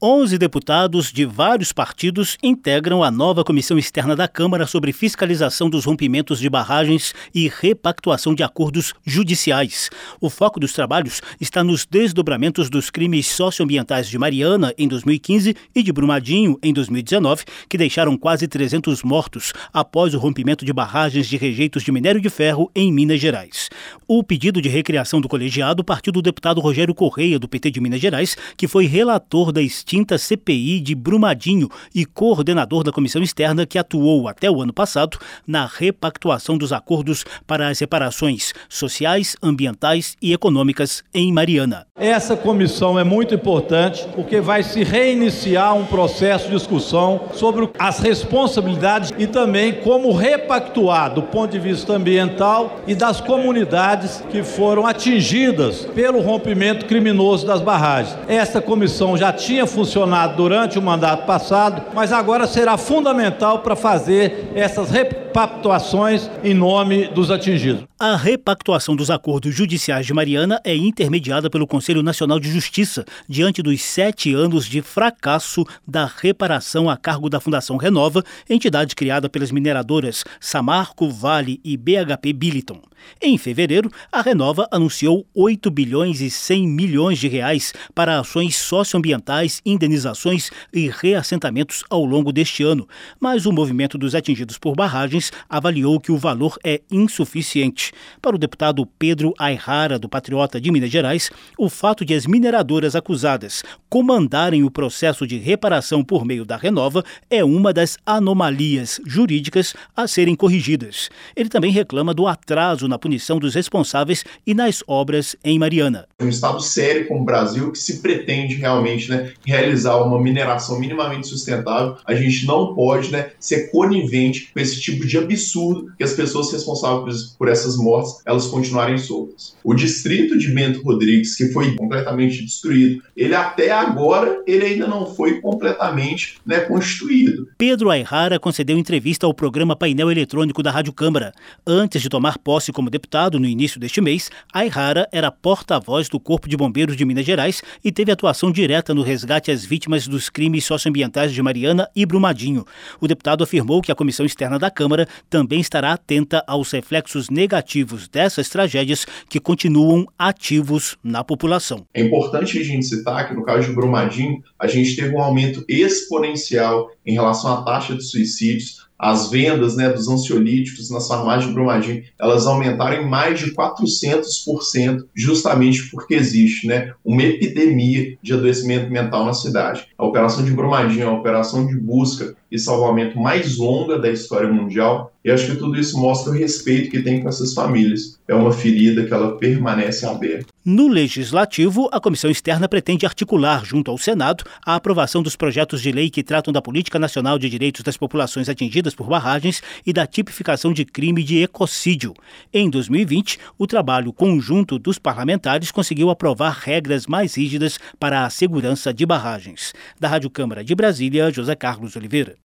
11 deputados de vários partidos integram a nova comissão externa da Câmara sobre fiscalização dos rompimentos de barragens e repactuação de acordos judiciais. O foco dos trabalhos está nos desdobramentos dos crimes socioambientais de Mariana em 2015 e de Brumadinho em 2019, que deixaram quase 300 mortos após o rompimento de barragens de rejeitos de minério de ferro em Minas Gerais. O pedido de recriação do colegiado partiu do deputado Rogério Correia, do PT de Minas Gerais, que foi relator da extinta CPI de Brumadinho e coordenador da comissão externa que atuou até o ano passado na repactuação dos acordos para as reparações sociais, ambientais e econômicas em Mariana. Essa comissão é muito importante porque vai se reiniciar um processo de discussão sobre as responsabilidades e também como repactuar do ponto de vista ambiental e das comunidades que foram atingidas pelo rompimento criminoso das barragens. Essa comissão já tinha funcionado durante o mandato passado, mas agora será fundamental para fazer essas repactuações em nome dos atingidos. A repactuação dos acordos judiciais de Mariana é intermediada pelo Conselho Nacional de Justiça, diante dos sete anos de fracasso da reparação a cargo da Fundação Renova, entidade criada pelas mineradoras Samarco, Vale e BHP Billiton. Em fevereiro, a Renova anunciou 8 bilhões e 100 milhões de reais para ações socioambientais, indenizações e reassentamentos ao longo deste ano, mas o movimento dos atingidos por barragens avaliou que o valor é insuficiente. Para o deputado Pedro Ayrara, do Patriota de Minas Gerais, o fato de as mineradoras acusadas comandarem o processo de reparação por meio da Renova é uma das anomalias jurídicas a serem corrigidas. Ele também reclama do atraso na punição dos responsáveis e nas obras em Mariana. Um Estado sério como o Brasil, que se pretende realmente né, realizar uma mineração minimamente sustentável, a gente não pode né, ser conivente com esse tipo de absurdo que as pessoas responsáveis por essas mortes elas continuarem soltas. O distrito de Bento Rodrigues, que foi completamente destruído, ele até agora ele ainda não foi completamente né, constituído. Pedro Ayrara concedeu entrevista ao programa Painel Eletrônico da Rádio Câmara. Antes de tomar posse como deputado no início deste mês, Ayrara era porta-voz do Corpo de Bombeiros de Minas Gerais e teve atuação direta no resgate às vítimas dos crimes socioambientais de Mariana e Brumadinho. O deputado afirmou que a comissão externa da Câmara também estará atenta aos reflexos negativos dessas tragédias que continuam ativos na população. É importante a gente citar que no caso de Brumadinho, a gente teve um aumento exponencial em relação à taxa de suicídios as vendas né, dos ansiolíticos nas farmácias de Brumadinho, elas aumentaram em mais de 400%, justamente porque existe né, uma epidemia de adoecimento mental na cidade. A operação de Brumadinho é a operação de busca e salvamento mais longa da história mundial, e acho que tudo isso mostra o respeito que tem com essas famílias. É uma ferida que ela permanece aberta. No Legislativo, a comissão externa pretende articular, junto ao Senado, a aprovação dos projetos de lei que tratam da Política Nacional de Direitos das Populações Atingidas por Barragens e da tipificação de crime de ecocídio. Em 2020, o trabalho conjunto dos parlamentares conseguiu aprovar regras mais rígidas para a segurança de barragens. Da Rádio Câmara de Brasília, José Carlos Oliveira.